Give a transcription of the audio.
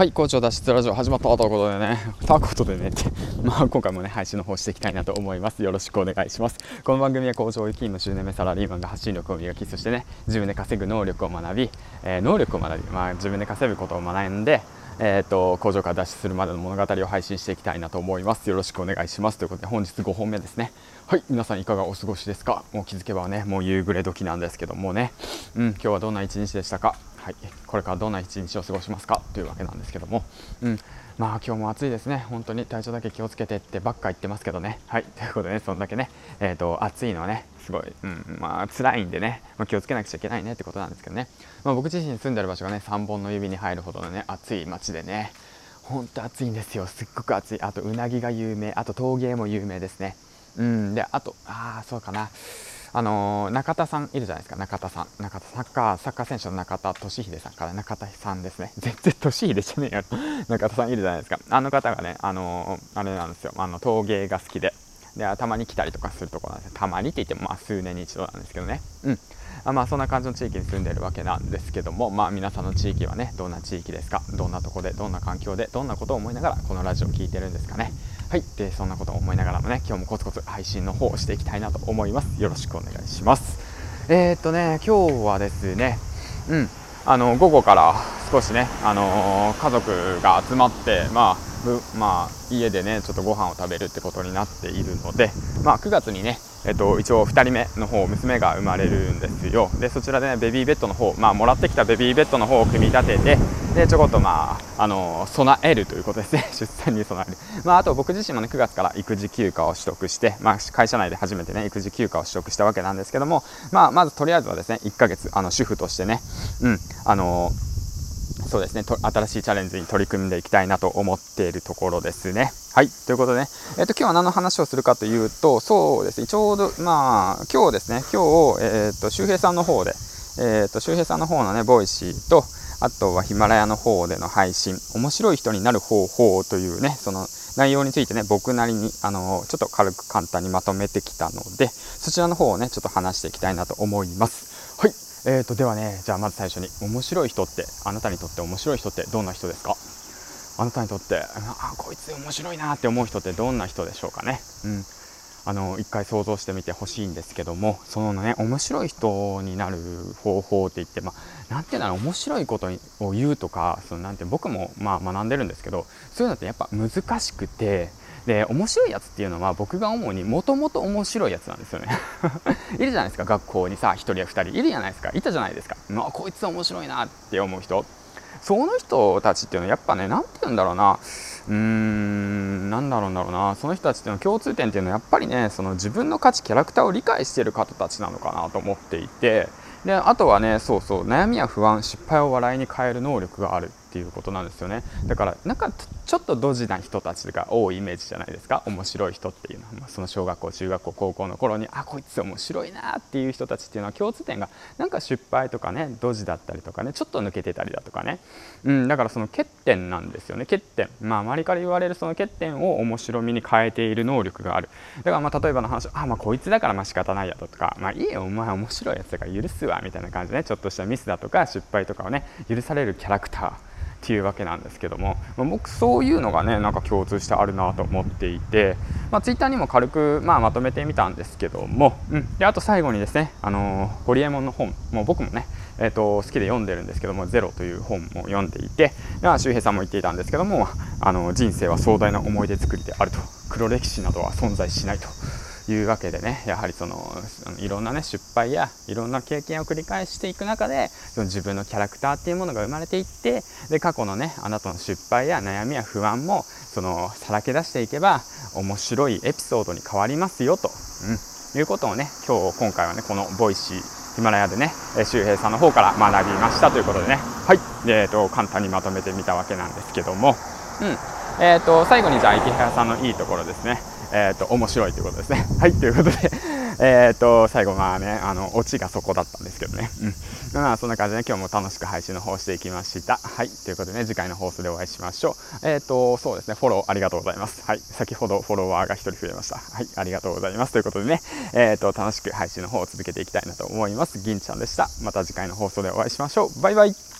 はい、校長脱出ラジオ始まったということでね、ということでねって、まあ今回もね、配信の方していきたいなと思います。よろしくお願いします。この番組は工場勤務10年目サラリーマンが発信力を磨き、そしてね、自分で稼ぐ能力を学び、えー、能力を学び、まあ自分で稼ぐことを学んで、えーと、工場から脱出するまでの物語を配信していきたいなと思います。よろしくお願いします。ということで本日5本目ですね。はい、皆さんいかがお過ごしですか？もう気づけばね、もう夕暮れ時なんですけどもね、うん、今日はどんな一日でしたか？はい、これからどんな一日を過ごしますか？というわけなんですけども、うん、まあ今日も暑いですね、本当に。体調だけ気をつけてってばっか言ってますけどね、はい、ということでね、そんだけね、えーと、暑いのはね、すごい、うん、まあ辛いんでね、まあ、気をつけなくちゃいけないね。ってことなんですけどね、まあ、僕自身住んでる場所がね、3本の指に入るほどのね、暑い街でね、本当暑いんですよ、すっごく暑い、あとうなぎが有名、あと陶芸も有名ですね、うん、で、あと、ああ、そうかな。あのー、中田さんいるじゃないですか、中田さん、中田サッカーサッカー選手の中田俊秀さんから。中田さんですね、全然俊秀じゃねえよ、中田さんいるじゃないですか、あの方がね、あのー、あれなんですよ、あの陶芸が好きで、でたまに来たりとかするところなんですよ、たまにって言っても、まあ、数年に一度なんですけどね、うん、あまあ、そんな感じの地域に住んでるわけなんですけども、まあ、皆さんの地域はねどんな地域ですか？どんなとこでどんな環境でどんなことを思いながらこのラジオを聴いてるんですかね？はい。でそんなことを思いながらもね今日もコツコツ配信の方をしていきたいなと思います。よろしくお願いします。えー、っとね今日はですねうん。あの午後から少しね、あのー、家族が集まって、まあまあ、家でねちょっとご飯を食べるってことになっているので、まあ、9月にねえっと、一応2人目の方娘が生まれるんですよ。でそちらで、ね、ベビーベッドの方、まあ、もらってきたベビーベッドの方を組み立ててでちょこっと、まあ、あの備えるということですね 出産に備える、まあ、あと僕自身も、ね、9月から育児休暇を取得して、まあ、会社内で初めて、ね、育児休暇を取得したわけなんですけども、まあ、まずとりあえずはですね1ヶ月あの主婦としてね、うんあのそうですね新しいチャレンジに取り組んでいきたいなと思っているところですね。はい。ということでね、えっ、ー、と、今日は何の話をするかというと、そうですね、ちょうど、まあ、今日ですね、今日、えっ、ー、と、周平さんの方で、えっ、ー、と、周平さんの方のね、 Voicy と、あとはヒマラヤの方での配信、面白い人になる方法というね、その内容についてね、僕なりに、あの、ちょっと軽く簡単にまとめてきたので、そちらの方をね、ちょっと話していきたいなと思います。はい。えーと、ではね、じゃあまず最初に、面白い人って、あなたにとって面白い人ってどんな人ですか？あなたにとってあこいつ面白いなって思う人ってどんな人でしょうかね？うんあの一回想像してみてほしいんですけどもそのね面白い人になる方法って言ってまあなんていうんだろう面白いことを言うとかそのなんて僕もまあ学んでるんですけどそういうのってやっぱ難しくてで面白いやつっていうのは僕が思うにもともと面白いやつなんですよね。いるじゃないですか学校にさ1人や2人。いるじゃないですか。いたじゃないですか、まあ、こいつ面白いなって思う人。その人たちっていうのはやっぱね何て言うんだろうな。うーんなんだろうだろうな。その人たちっていうのは共通点っていうのはやっぱりねその自分の価値キャラクターを理解してる方たちなのかなと思っていて。であとはねそうそう悩みや不安失敗を笑いに変える能力がある。っていうことなんですよね。だからなんかちょっとドジな人たちが多いイメージじゃないですか。面白い人っていうのは、まあ、その小学校中学校高校の頃にあこいつ面白いなっていう人たちっていうのは共通点がなんか失敗とかねドジだったりとかねちょっと抜けてたりだとかね、うん、だからその欠点なんですよね。欠点。まあ周りから言われるその欠点を面白みに変えている能力がある。だからまあ例えばの話あまあこいつだからまあ仕方ないやとか。まあいいよお前面白いやつだから許すわみたいな感じでねちょっとしたミスだとか失敗とかをね許されるキャラクター。っていうわけなんですけども、まあ、僕そういうのがねなんか共通してあるなと思っていて、まあ、ツイッターにも軽く、まあ、まとめてみたんですけども、うん、であと最後にですね、あのー、ホリエモンの本もう僕もねえーと、好きで読んでるんですけども「ゼロという本も読んでいて周平さんも言っていたんですけどもあの人生は壮大な思い出作りであると。黒歴史などは存在しないと。いうわけでねやはりそのいろんなね失敗やいろんな経験を繰り返していく中でその自分のキャラクターっていうものが生まれていってで過去のねあなたの失敗や悩みや不安もそのさらけ出していけば面白いエピソードに変わりますよと、うん、いうことをね今日今回はねこのボイシーヒマラヤでね周平さんの方から学びましたということでね。はい、えーと、簡単にまとめてみたわけなんですけども、うん。えーと最後にじゃあ池原さんのいいところですねえーと、面白いということですね。はいということで えと最後まあねあのオチがそこだったんですけどね、うん、まあそんな感じで、ね、今日も楽しく配信の方していきました。はいということでね次回の放送でお会いしましょう。えっ、ー、とそうですねフォローありがとうございます。はい先ほどフォロワーが1人増えました。はいありがとうございますということでねえっ、ー、と楽しく配信の方を続けていきたいなと思います。銀ちゃんでした。また次回の放送でお会いしましょう。バイバイ